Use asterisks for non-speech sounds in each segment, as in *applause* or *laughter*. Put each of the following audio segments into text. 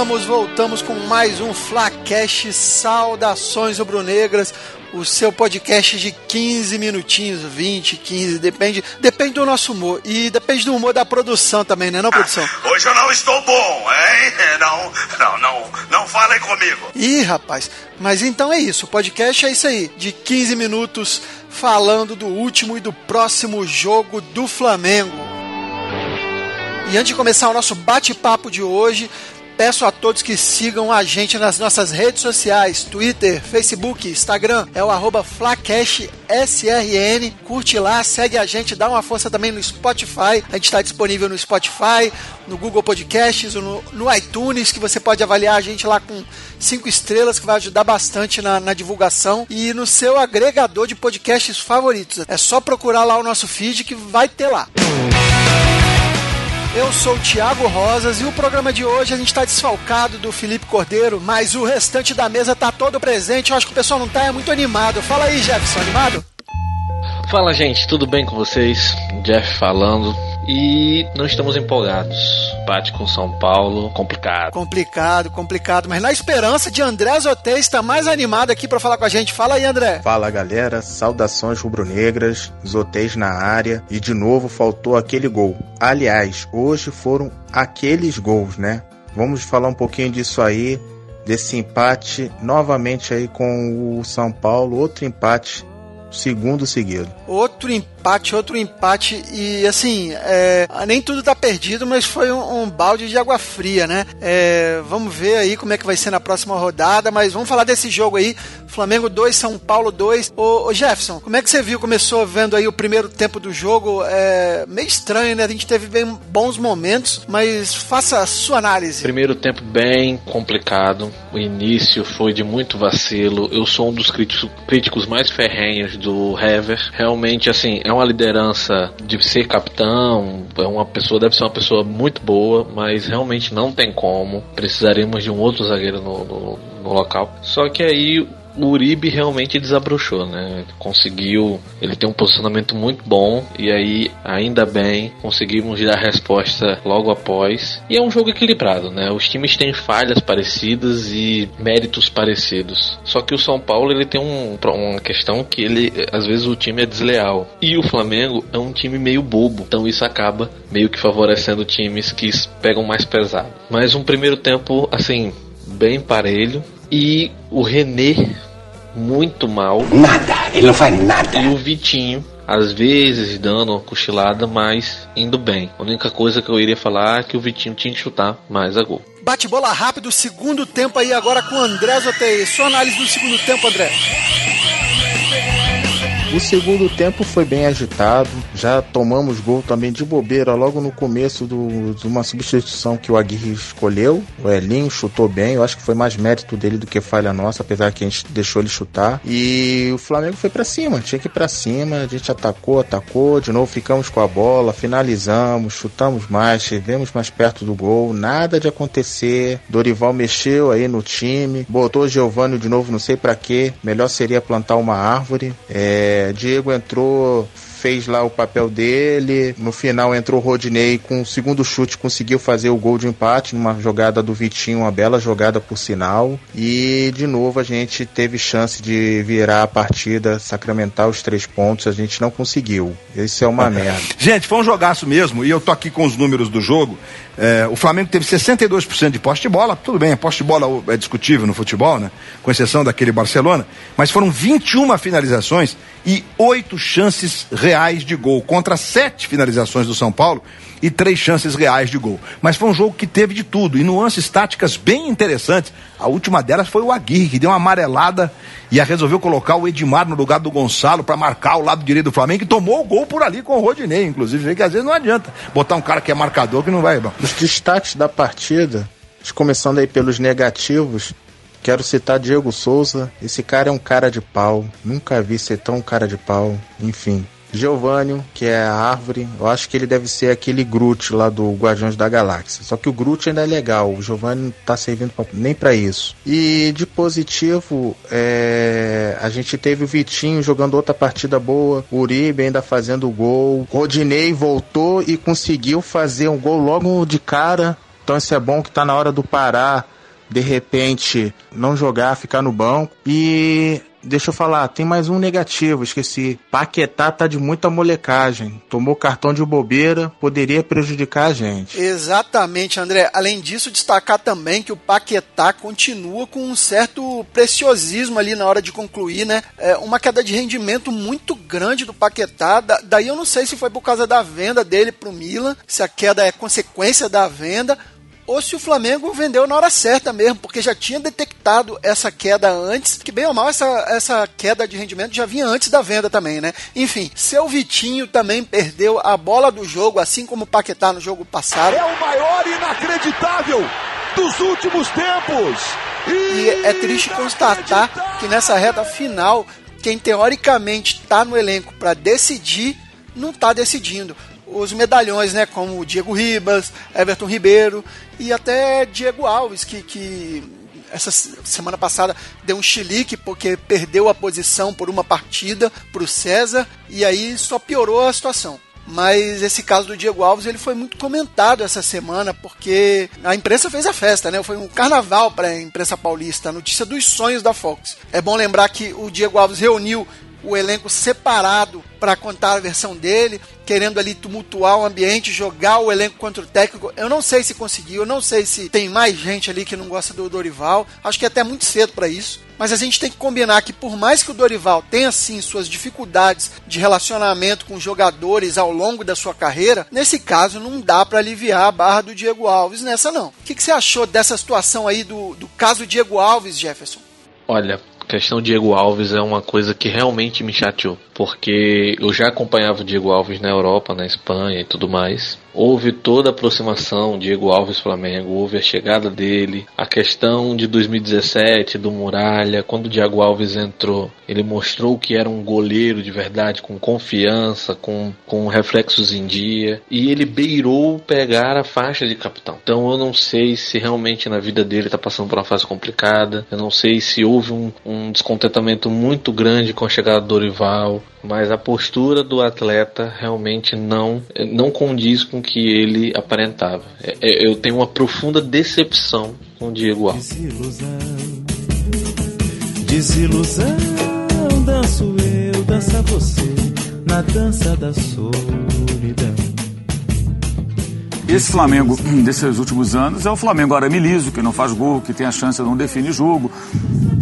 Voltamos, voltamos com mais um Flacast Saudações Rubro-Negras, o seu podcast de 15 minutinhos, 20, 15, depende, depende do nosso humor e depende do humor da produção também, né, não, produção? Ah, hoje eu não estou bom, hein? *laughs* Não, não, não, não falem comigo. Ih, rapaz, mas então é isso, o podcast é isso aí, de 15 minutos falando do último e do próximo jogo do Flamengo. E antes de começar o nosso bate-papo de hoje, peço a todos que sigam a gente nas nossas redes sociais, Twitter, Facebook, Instagram, é o arroba FlacashSRN. Curte lá, segue a gente, dá uma força também no Spotify. A gente está disponível no Spotify, no Google Podcasts, no, no, iTunes, que você pode avaliar a gente lá com cinco estrelas, que vai ajudar bastante na, na divulgação. E no seu agregador de podcasts favoritos. É só procurar lá o nosso feed que vai ter lá. Eu sou o Thiago Rosas e o programa de hoje a gente está desfalcado do Felipe Cordeiro, mas o restante da mesa tá todo presente. Eu acho que o pessoal não tá é muito animado. Fala aí, Jefferson, animado? Fala, gente, tudo bem com vocês? Jeff falando. E não estamos empolgados. Bate com São Paulo, complicado. Complicado, complicado. Mas na esperança de André Zotei estar mais animado aqui para falar com a gente. Fala aí, André. Fala, galera. Saudações rubro-negras. Zoteis na área. E de novo faltou aquele gol. Aliás, hoje foram aqueles gols, né? Vamos falar um pouquinho disso aí. Desse empate novamente aí com o São Paulo. Outro empate segundo seguido. Outro empate, outro empate e assim, é, nem tudo tá perdido, mas foi um, um balde de água fria, né? É, vamos ver aí como é que vai ser na próxima rodada, mas vamos falar desse jogo aí. Flamengo 2, São Paulo 2. Ô, ô, Jefferson, como é que você viu? Começou vendo aí o primeiro tempo do jogo? É meio estranho, né? A gente teve bem bons momentos, mas faça a sua análise. Primeiro tempo bem complicado. O início foi de muito vacilo. Eu sou um dos críticos, críticos mais ferrenhos do Hever. Realmente, assim, é uma liderança de ser capitão, é uma pessoa, deve ser uma pessoa muito boa, mas realmente não tem como. Precisaremos de um outro zagueiro no, no, no local. Só que aí o Uribe realmente desabrochou, né? Conseguiu, ele tem um posicionamento muito bom e aí, ainda bem, conseguimos dar resposta logo após. E é um jogo equilibrado, né? Os times têm falhas parecidas e méritos parecidos. Só que o São Paulo ele tem um, uma questão que ele, às vezes, o time é desleal. E o Flamengo é um time meio bobo, então isso acaba meio que favorecendo times que pegam mais pesado. Mas um primeiro tempo, assim, bem parelho. E o René muito mal. Nada, ele não faz nada. E o Vitinho, às vezes dando uma cochilada, mas indo bem. A única coisa que eu iria falar é que o Vitinho tinha que chutar mais a gol. Bate bola rápido, segundo tempo aí agora com o André Zotei. Sua análise do segundo tempo, André. O segundo tempo foi bem agitado, já tomamos gol também de bobeira logo no começo do, de uma substituição que o Aguirre escolheu. O Elinho chutou bem, eu acho que foi mais mérito dele do que falha nossa, apesar que a gente deixou ele chutar. E o Flamengo foi para cima, tinha que ir para cima, a gente atacou, atacou, de novo ficamos com a bola, finalizamos, chutamos mais, chegamos mais perto do gol, nada de acontecer. Dorival mexeu aí no time, botou o Giovanni de novo, não sei para quê. Melhor seria plantar uma árvore. É, Diego entrou fez lá o papel dele. No final entrou o Rodinei com o segundo chute, conseguiu fazer o gol de empate numa jogada do Vitinho, uma bela jogada por sinal. E de novo a gente teve chance de virar a partida, sacramentar os três pontos, a gente não conseguiu. Isso é uma *laughs* merda. Gente, foi um jogaço mesmo, e eu tô aqui com os números do jogo. É, o Flamengo teve 62% de poste de bola, tudo bem, a poste de bola é discutível no futebol, né? Com exceção daquele Barcelona, mas foram 21 finalizações e oito chances reais de gol contra sete finalizações do São Paulo e três chances reais de gol. Mas foi um jogo que teve de tudo e nuances táticas bem interessantes. A última delas foi o Aguirre, que deu uma amarelada e resolveu colocar o Edmar no lugar do Gonçalo para marcar o lado direito do Flamengo e tomou o gol por ali com o Rodinei, inclusive. Que às vezes não adianta botar um cara que é marcador que não vai. Os destaques da partida, começando aí pelos negativos, Quero citar Diego Souza. Esse cara é um cara de pau. Nunca vi ser tão cara de pau. Enfim. Giovanni, que é a árvore, eu acho que ele deve ser aquele Groot lá do Guardiões da Galáxia. Só que o Groot ainda é legal, o Giovanni não tá servindo pra, nem para isso. E de positivo, é, a gente teve o Vitinho jogando outra partida boa, o Uribe ainda fazendo gol, Rodinei voltou e conseguiu fazer um gol logo de cara Então isso é bom que tá na hora do parar, de repente não jogar, ficar no banco. E Deixa eu falar, tem mais um negativo, esqueci. Paquetá tá de muita molecagem. Tomou cartão de bobeira, poderia prejudicar a gente. Exatamente, André. Além disso, destacar também que o Paquetá continua com um certo preciosismo ali na hora de concluir, né? É uma queda de rendimento muito grande do Paquetá. Da, daí eu não sei se foi por causa da venda dele pro Milan, se a queda é consequência da venda ou se o Flamengo vendeu na hora certa mesmo, porque já tinha detectado essa queda antes, que bem ou mal essa, essa queda de rendimento já vinha antes da venda também, né? Enfim, seu Vitinho também perdeu a bola do jogo, assim como o Paquetá no jogo passado. É o maior inacreditável dos últimos tempos! E é triste constatar que nessa reta final, quem teoricamente está no elenco para decidir, não está decidindo os medalhões, né, como o Diego Ribas, Everton Ribeiro e até Diego Alves, que, que essa semana passada deu um chilique porque perdeu a posição por uma partida para o César e aí só piorou a situação. Mas esse caso do Diego Alves ele foi muito comentado essa semana porque a imprensa fez a festa, né? Foi um carnaval para a imprensa paulista, a notícia dos sonhos da Fox. É bom lembrar que o Diego Alves reuniu o elenco separado para contar a versão dele, querendo ali tumultuar o ambiente, jogar o elenco contra o técnico. Eu não sei se conseguiu, eu não sei se tem mais gente ali que não gosta do Dorival. Acho que é até muito cedo para isso. Mas a gente tem que combinar que por mais que o Dorival tenha sim suas dificuldades de relacionamento com jogadores ao longo da sua carreira, nesse caso não dá para aliviar a barra do Diego Alves nessa não. O que, que você achou dessa situação aí do, do caso Diego Alves, Jefferson? Olha, questão Diego Alves é uma coisa que realmente me chateou, porque eu já acompanhava o Diego Alves na Europa, na Espanha e tudo mais houve toda a aproximação Diego Alves Flamengo, houve a chegada dele, a questão de 2017 do Muralha, quando o Diego Alves entrou, ele mostrou que era um goleiro de verdade, com confiança, com, com reflexos em dia, e ele beirou pegar a faixa de capitão. Então eu não sei se realmente na vida dele está passando por uma fase complicada, eu não sei se houve um, um descontentamento muito grande com a chegada do Dorival, mas a postura do atleta realmente não não condiz com o que ele aparentava. É, é, eu tenho uma profunda decepção com o Diego Alves. Desilusão, desilusão, danço eu, dança você, na dança da solidão. Esse Flamengo desses últimos anos é o Flamengo arame liso, que não faz gol, que tem a chance de não definir jogo.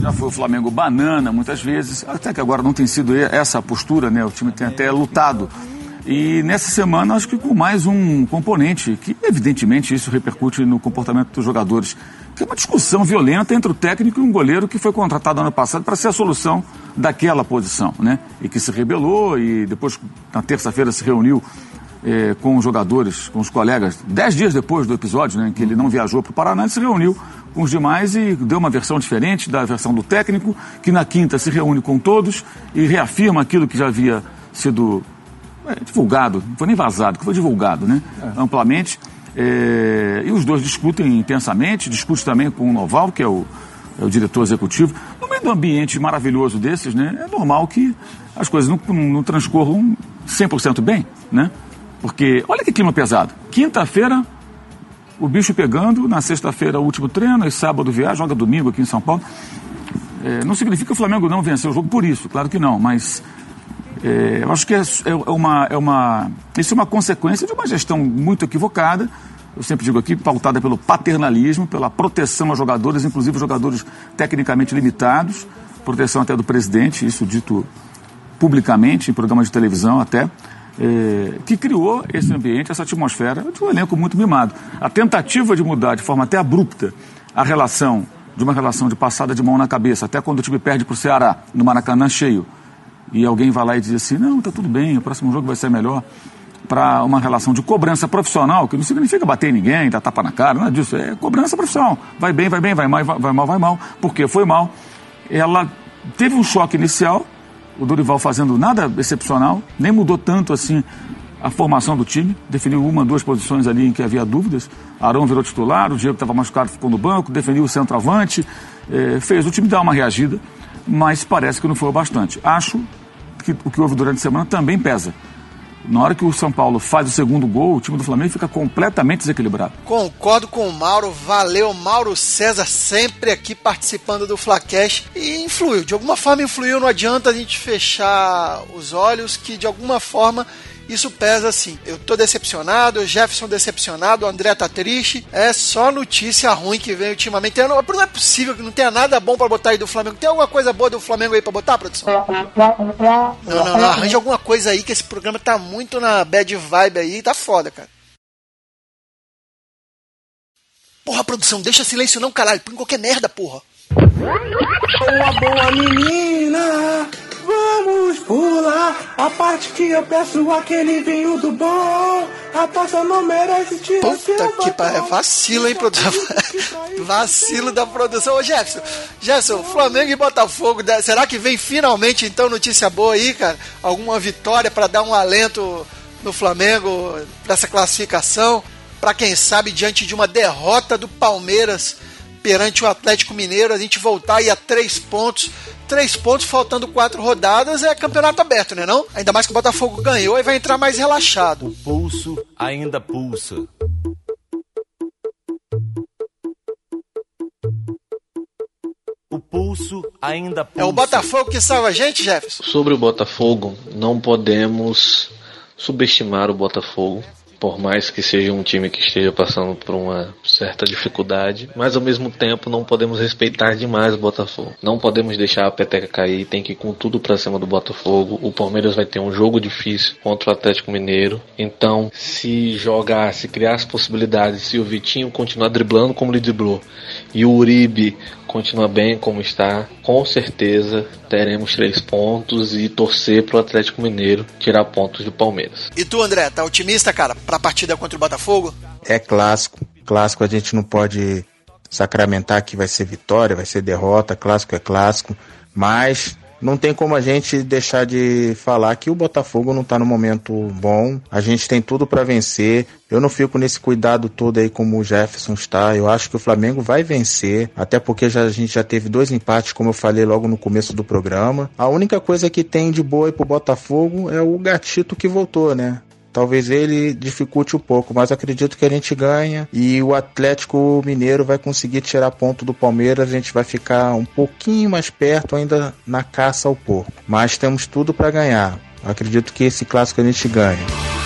Já foi o Flamengo banana muitas vezes, até que agora não tem sido essa a postura, né? O time tem até lutado. E nessa semana, acho que com mais um componente, que evidentemente isso repercute no comportamento dos jogadores, que é uma discussão violenta entre o técnico e um goleiro que foi contratado ano passado para ser a solução daquela posição, né? E que se rebelou e depois, na terça-feira, se reuniu eh, com os jogadores, com os colegas, dez dias depois do episódio, né, em que ele não viajou para o Paraná, ele se reuniu com os demais e deu uma versão diferente da versão do técnico, que na quinta se reúne com todos e reafirma aquilo que já havia sido é, divulgado, não foi nem vazado, que foi divulgado, né, é. amplamente. É, e os dois discutem intensamente, discute também com o Noval, que é o, é o diretor executivo. No meio de um ambiente maravilhoso desses, né, é normal que as coisas não, não, não transcorram 100% bem, né? Porque olha que clima pesado. Quinta-feira, o bicho pegando, na sexta-feira, o último treino, e sábado viagem, joga domingo aqui em São Paulo. É, não significa que o Flamengo não venceu o jogo por isso, claro que não, mas é, eu acho que é, é, uma, é uma. Isso é uma consequência de uma gestão muito equivocada. Eu sempre digo aqui, pautada pelo paternalismo, pela proteção a jogadores, inclusive jogadores tecnicamente limitados, proteção até do presidente, isso dito publicamente, em programas de televisão até é, que criou esse ambiente, essa atmosfera de um elenco muito mimado. A tentativa de mudar de forma até abrupta a relação, de uma relação de passada de mão na cabeça, até quando o time perde para o Ceará, no Maracanã cheio, e alguém vai lá e diz assim: não, está tudo bem, o próximo jogo vai ser melhor. Para uma relação de cobrança profissional, que não significa bater ninguém, dar tapa na cara, nada disso, é cobrança profissional. Vai bem, vai bem, vai mal, vai mal, vai mal. Porque foi mal. Ela teve um choque inicial, o Dorival fazendo nada excepcional, nem mudou tanto assim a formação do time, definiu uma, duas posições ali em que havia dúvidas. Arão virou titular, o Diego estava machucado, ficou no banco, definiu o centroavante, eh, fez o time dar uma reagida, mas parece que não foi o bastante. Acho que o que houve durante a semana também pesa. Na hora que o São Paulo faz o segundo gol, o time do Flamengo fica completamente desequilibrado. Concordo com o Mauro, valeu Mauro César sempre aqui participando do Flacash. E influiu, de alguma forma influiu, não adianta a gente fechar os olhos que de alguma forma isso pesa assim. Eu tô decepcionado, o Jefferson decepcionado, o André tá triste. É só notícia ruim que vem ultimamente. Não, não é possível que não tenha nada bom para botar aí do Flamengo. Tem alguma coisa boa do Flamengo aí pra botar, produção? Não, não, não. Arranja alguma coisa aí que esse programa tá muito na bad vibe aí. Tá foda, cara. Porra, produção, deixa silêncio não, caralho. Põe qualquer merda, porra. Uma boa menina Vamos pular a parte que eu peço aquele vinho do bom. A taça não merece tirar Puta que pariu. É vacilo, hein, produção? *laughs* vacilo da produção. Ô, Jefferson, Jefferson, Flamengo e Botafogo, será que vem finalmente, então, notícia boa aí, cara? Alguma vitória para dar um alento no Flamengo dessa classificação? Para quem sabe, diante de uma derrota do Palmeiras perante o Atlético Mineiro, a gente voltar aí a três pontos três pontos faltando quatro rodadas é campeonato aberto, né não? Ainda mais que o Botafogo ganhou e vai entrar mais relaxado. O pulso ainda pulsa. O pulso ainda pulsa. É o Botafogo que salva a gente, Jefferson? Sobre o Botafogo, não podemos subestimar o Botafogo por mais que seja um time que esteja passando por uma certa dificuldade, mas ao mesmo tempo não podemos respeitar demais o Botafogo. Não podemos deixar a peteca cair, tem que ir com tudo para cima do Botafogo. O Palmeiras vai ter um jogo difícil contra o Atlético Mineiro, então se jogar, se criar as possibilidades, se o Vitinho continuar driblando como ele driblou e o Uribe continua bem como está, com certeza teremos três pontos e torcer pro Atlético Mineiro tirar pontos do Palmeiras. E tu, André, tá otimista, cara, pra partida contra o Botafogo? É clássico. Clássico a gente não pode sacramentar que vai ser vitória, vai ser derrota, clássico é clássico, mas não tem como a gente deixar de falar que o Botafogo não está no momento bom. A gente tem tudo para vencer. Eu não fico nesse cuidado todo aí como o Jefferson está. Eu acho que o Flamengo vai vencer, até porque já, a gente já teve dois empates, como eu falei logo no começo do programa. A única coisa que tem de boa aí pro Botafogo é o gatito que voltou, né? Talvez ele dificulte um pouco, mas acredito que a gente ganha e o Atlético Mineiro vai conseguir tirar ponto do Palmeiras. A gente vai ficar um pouquinho mais perto ainda na caça ao porco, mas temos tudo para ganhar. Acredito que esse clássico a gente ganha.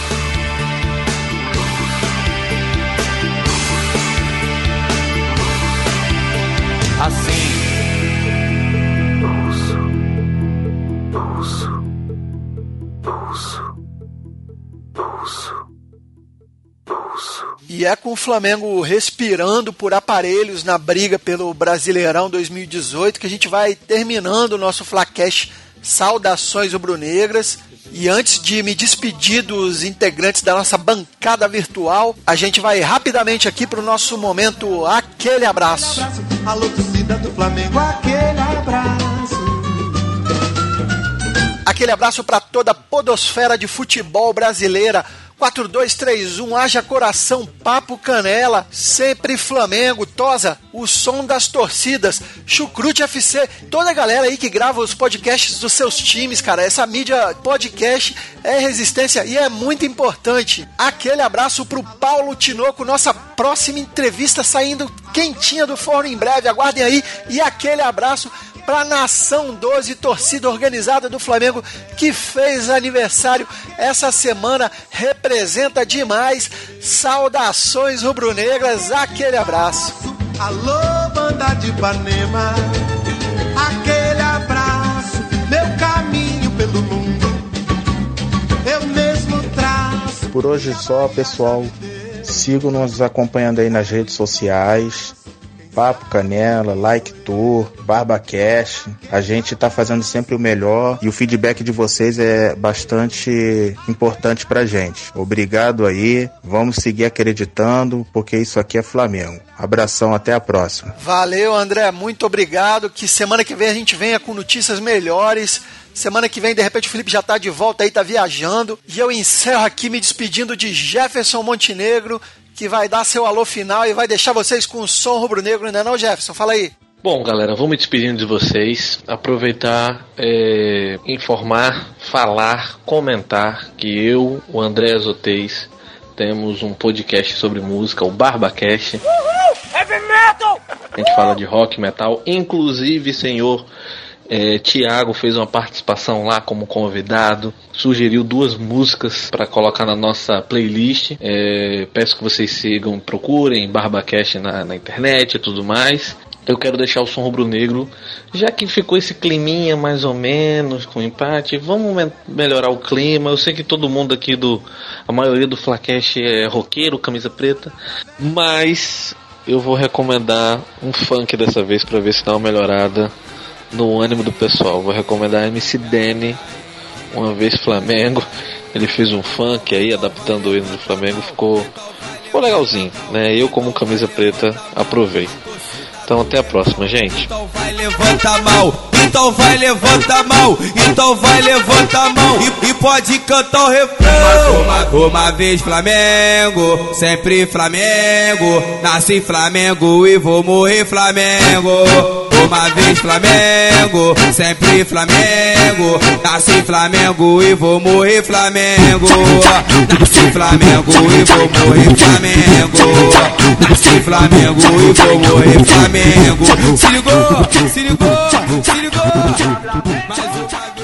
E é com o Flamengo respirando por aparelhos na briga pelo Brasileirão 2018 que a gente vai terminando o nosso Flacash Saudações Rubro-Negras. E antes de me despedir dos integrantes da nossa bancada virtual, a gente vai rapidamente aqui para o nosso momento Aquele Abraço. Alô, torcida do Flamengo, aquele abraço. Aquele abraço para toda a podosfera de futebol brasileira 4231, haja coração, papo canela, sempre Flamengo, Tosa, o som das torcidas, Chucrute FC, toda a galera aí que grava os podcasts dos seus times, cara. Essa mídia podcast é resistência e é muito importante. Aquele abraço pro Paulo Tinoco, nossa próxima entrevista saindo quentinha do forno em breve, aguardem aí. E aquele abraço para a Nação 12, torcida organizada do Flamengo, que fez aniversário essa semana, representa demais. Saudações rubro-negras, aquele abraço. Alô, banda de Ipanema, aquele abraço, meu caminho pelo mundo, eu mesmo traço. Por hoje só, pessoal. Sigam nos acompanhando aí nas redes sociais. Papo Canela, Like Tour, BarbaCast. A gente tá fazendo sempre o melhor e o feedback de vocês é bastante importante pra gente. Obrigado aí, vamos seguir acreditando, porque isso aqui é Flamengo. Abração, até a próxima. Valeu, André, muito obrigado. Que semana que vem a gente venha com notícias melhores. Semana que vem, de repente, o Felipe já tá de volta aí, tá viajando. E eu encerro aqui me despedindo de Jefferson Montenegro, que vai dar seu alô final e vai deixar vocês com o som rubro-negro, ainda não, Jefferson? Fala aí. Bom, galera, vou me despedindo de vocês. Aproveitar, é, informar, falar, comentar que eu, o André Azotez, temos um podcast sobre música, o BarbaCast. Heavy metal! A gente fala de rock, metal, inclusive, senhor é, Tiago fez uma participação lá como convidado, sugeriu duas músicas para colocar na nossa playlist. É, peço que vocês sigam, procurem BarbaCast na, na internet e tudo mais. Eu quero deixar o som rubro-negro, já que ficou esse climinha mais ou menos com empate, vamos me melhorar o clima. Eu sei que todo mundo aqui do. A maioria do Flacast é roqueiro, camisa preta, mas eu vou recomendar um funk dessa vez para ver se dá uma melhorada no ânimo do pessoal. Vou recomendar MC Danny, uma vez Flamengo. Ele fez um funk aí, adaptando o hino do Flamengo, ficou, ficou legalzinho, né? Eu como camisa preta aprovei. Então até a próxima, gente. Então vai levanta a mão, então vai levanta a mão, então vai levanta a mão e, e pode cantar o refrão. Uma, uma vez Flamengo, sempre Flamengo, nasci Flamengo e vou morrer Flamengo. Uma vez Flamengo, sempre Flamengo. Nasci Flamengo e vou morrer Flamengo. Nasci Flamengo e vou morrer Flamengo. Nasci Flamengo e vou morrer Flamengo. Se ligou, se ligou, se ligou. Mais vez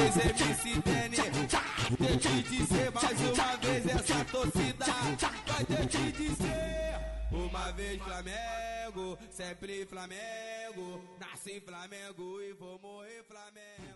Uma vez Flamengo, sempre Flamengo. Nasci Flamengo e vou morrer Flamengo.